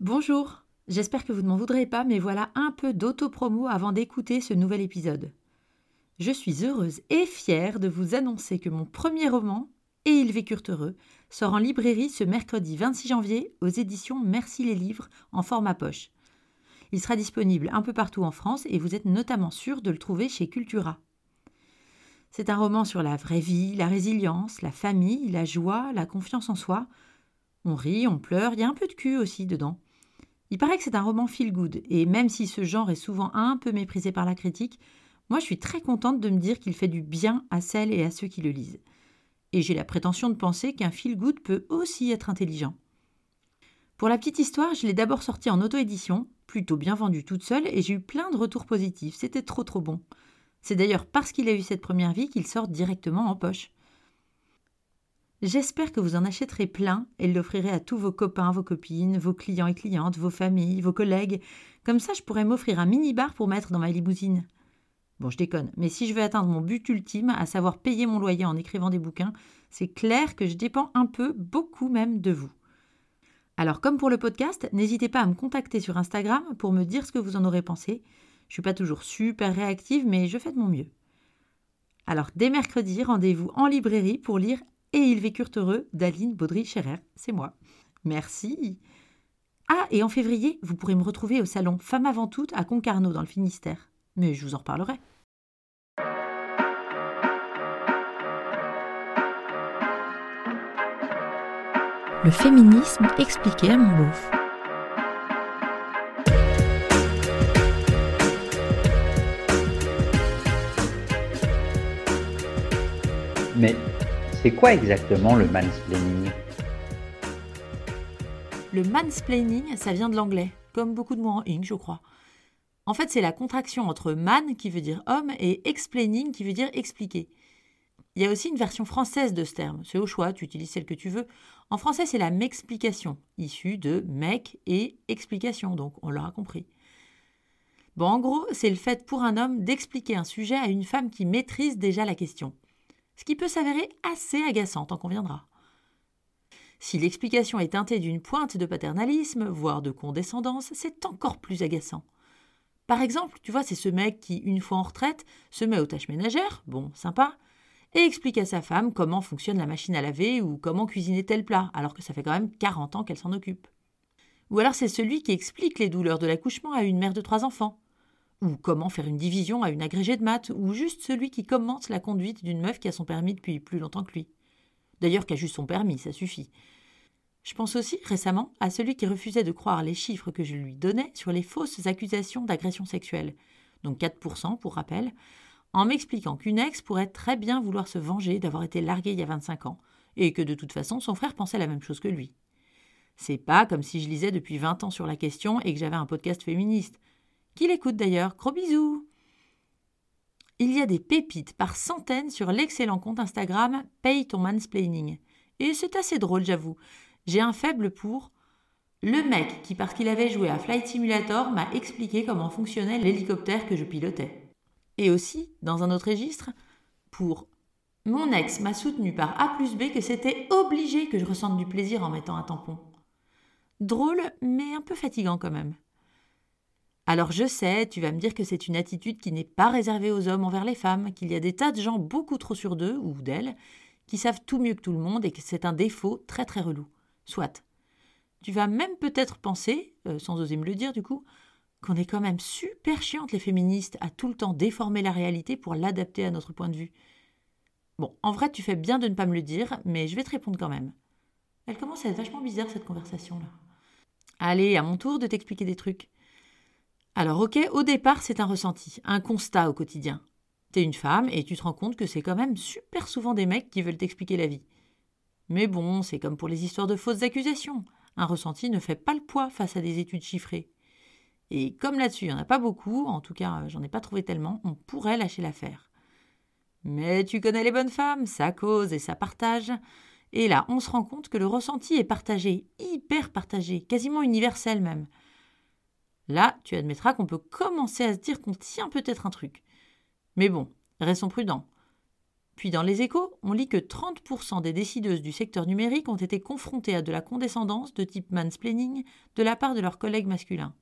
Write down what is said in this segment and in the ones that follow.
Bonjour, j'espère que vous ne m'en voudrez pas, mais voilà un peu d'auto-promo avant d'écouter ce nouvel épisode. Je suis heureuse et fière de vous annoncer que mon premier roman, Et ils vécurent heureux, sort en librairie ce mercredi 26 janvier aux éditions Merci les livres en format poche. Il sera disponible un peu partout en France et vous êtes notamment sûr de le trouver chez Cultura. C'est un roman sur la vraie vie, la résilience, la famille, la joie, la confiance en soi. On rit, on pleure, il y a un peu de cul aussi dedans. Il paraît que c'est un roman feel good, et même si ce genre est souvent un peu méprisé par la critique, moi je suis très contente de me dire qu'il fait du bien à celles et à ceux qui le lisent. Et j'ai la prétention de penser qu'un feel good peut aussi être intelligent. Pour la petite histoire, je l'ai d'abord sorti en auto-édition, plutôt bien vendu toute seule, et j'ai eu plein de retours positifs, c'était trop trop bon. C'est d'ailleurs parce qu'il a eu cette première vie qu'il sort directement en poche. J'espère que vous en achèterez plein et l'offrirez à tous vos copains, vos copines, vos clients et clientes, vos familles, vos collègues. Comme ça, je pourrais m'offrir un mini-bar pour mettre dans ma limousine. Bon, je déconne, mais si je veux atteindre mon but ultime, à savoir payer mon loyer en écrivant des bouquins, c'est clair que je dépends un peu, beaucoup même, de vous. Alors, comme pour le podcast, n'hésitez pas à me contacter sur Instagram pour me dire ce que vous en aurez pensé. Je suis pas toujours super réactive, mais je fais de mon mieux. Alors, dès mercredi, rendez-vous en librairie pour lire et ils vécurent heureux d'Aline Baudry-Scherer. C'est moi. Merci. Ah, et en février, vous pourrez me retrouver au salon Femmes avant toutes à Concarneau dans le Finistère. Mais je vous en reparlerai. Le féminisme expliqué à mon beauf. Mais c'est quoi exactement le mansplaining Le mansplaining, ça vient de l'anglais, comme beaucoup de mots en ing, je crois. En fait, c'est la contraction entre man, qui veut dire homme, et explaining, qui veut dire expliquer. Il y a aussi une version française de ce terme, c'est au choix, tu utilises celle que tu veux. En français, c'est la m'explication, issue de mec et explication, donc on l'aura compris. Bon, en gros, c'est le fait pour un homme d'expliquer un sujet à une femme qui maîtrise déjà la question ce qui peut s'avérer assez agaçant, tant conviendra. Si l'explication est teintée d'une pointe de paternalisme, voire de condescendance, c'est encore plus agaçant. Par exemple, tu vois, c'est ce mec qui, une fois en retraite, se met aux tâches ménagères, bon, sympa, et explique à sa femme comment fonctionne la machine à laver ou comment cuisiner tel plat, alors que ça fait quand même 40 ans qu'elle s'en occupe. Ou alors c'est celui qui explique les douleurs de l'accouchement à une mère de trois enfants, ou comment faire une division à une agrégée de maths, ou juste celui qui commente la conduite d'une meuf qui a son permis depuis plus longtemps que lui. D'ailleurs, qui a juste son permis, ça suffit. Je pense aussi, récemment, à celui qui refusait de croire les chiffres que je lui donnais sur les fausses accusations d'agression sexuelle, donc 4% pour rappel, en m'expliquant qu'une ex pourrait très bien vouloir se venger d'avoir été larguée il y a 25 ans, et que de toute façon son frère pensait la même chose que lui. C'est pas comme si je lisais depuis 20 ans sur la question et que j'avais un podcast féministe qui l'écoute d'ailleurs. Gros bisous Il y a des pépites par centaines sur l'excellent compte Instagram Paye ton mansplaining. Et c'est assez drôle, j'avoue. J'ai un faible pour le mec qui, parce qu'il avait joué à Flight Simulator, m'a expliqué comment fonctionnait l'hélicoptère que je pilotais. Et aussi, dans un autre registre, pour mon ex m'a soutenu par A plus B que c'était obligé que je ressente du plaisir en mettant un tampon. Drôle, mais un peu fatigant quand même. Alors je sais, tu vas me dire que c'est une attitude qui n'est pas réservée aux hommes envers les femmes, qu'il y a des tas de gens beaucoup trop sûrs d'eux ou d'elles, qui savent tout mieux que tout le monde et que c'est un défaut très très relou. Soit. Tu vas même peut-être penser, euh, sans oser me le dire du coup, qu'on est quand même super chiantes les féministes à tout le temps déformer la réalité pour l'adapter à notre point de vue. Bon, en vrai, tu fais bien de ne pas me le dire, mais je vais te répondre quand même. Elle commence à être vachement bizarre cette conversation-là. Allez, à mon tour de t'expliquer des trucs. Alors ok, au départ c'est un ressenti, un constat au quotidien. T'es une femme et tu te rends compte que c'est quand même super souvent des mecs qui veulent t'expliquer la vie. Mais bon, c'est comme pour les histoires de fausses accusations. Un ressenti ne fait pas le poids face à des études chiffrées. Et comme là-dessus il n'y en a pas beaucoup, en tout cas j'en ai pas trouvé tellement, on pourrait lâcher l'affaire. Mais tu connais les bonnes femmes, ça cause et ça partage. Et là, on se rend compte que le ressenti est partagé, hyper partagé, quasiment universel même. Là, tu admettras qu'on peut commencer à se dire qu'on tient peut-être un truc. Mais bon, restons prudents. Puis dans les échos, on lit que 30% des décideuses du secteur numérique ont été confrontées à de la condescendance de type mansplaining de la part de leurs collègues masculins.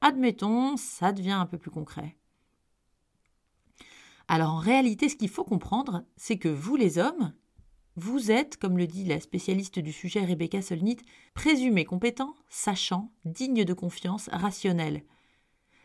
Admettons, ça devient un peu plus concret. Alors en réalité, ce qu'il faut comprendre, c'est que vous les hommes, vous êtes, comme le dit la spécialiste du sujet Rebecca Solnit, présumés compétents, sachants, dignes de confiance, rationnels.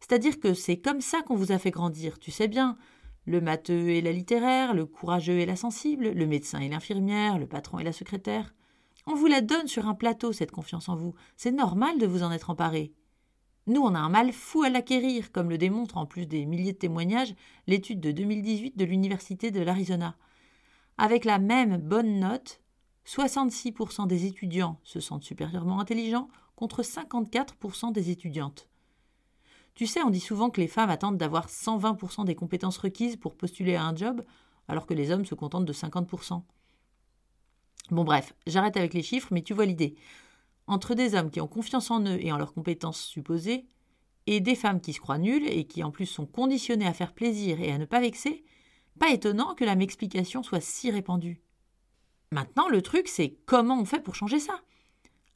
C'est-à-dire que c'est comme ça qu'on vous a fait grandir, tu sais bien. Le matheux et la littéraire, le courageux et la sensible, le médecin et l'infirmière, le patron et la secrétaire. On vous la donne sur un plateau, cette confiance en vous. C'est normal de vous en être emparé. Nous, on a un mal fou à l'acquérir, comme le démontre en plus des milliers de témoignages l'étude de 2018 de l'Université de l'Arizona. Avec la même bonne note, 66% des étudiants se sentent supérieurement intelligents contre 54% des étudiantes. Tu sais, on dit souvent que les femmes attendent d'avoir 120% des compétences requises pour postuler à un job, alors que les hommes se contentent de 50%. Bon bref, j'arrête avec les chiffres, mais tu vois l'idée entre des hommes qui ont confiance en eux et en leurs compétences supposées, et des femmes qui se croient nulles et qui en plus sont conditionnées à faire plaisir et à ne pas vexer, pas étonnant que la m'explication soit si répandue. Maintenant, le truc, c'est comment on fait pour changer ça?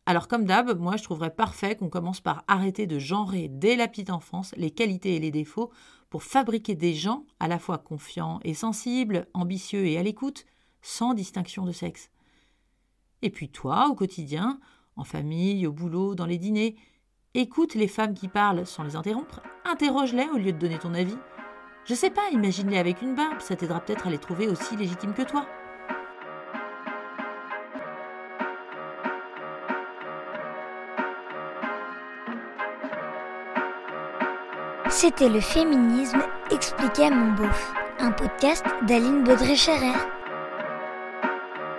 Alors, comme d'hab, moi je trouverais parfait qu'on commence par arrêter de genrer dès la petite enfance les qualités et les défauts pour fabriquer des gens à la fois confiants et sensibles, ambitieux et à l'écoute, sans distinction de sexe. Et puis toi, au quotidien, en famille, au boulot, dans les dîners. Écoute les femmes qui parlent sans les interrompre, interroge-les au lieu de donner ton avis. Je sais pas, imagine-les avec une barbe, ça t'aidera peut-être à les trouver aussi légitimes que toi. C'était le féminisme expliqué à mon beauf, un podcast d'Aline Baudré-Scherer.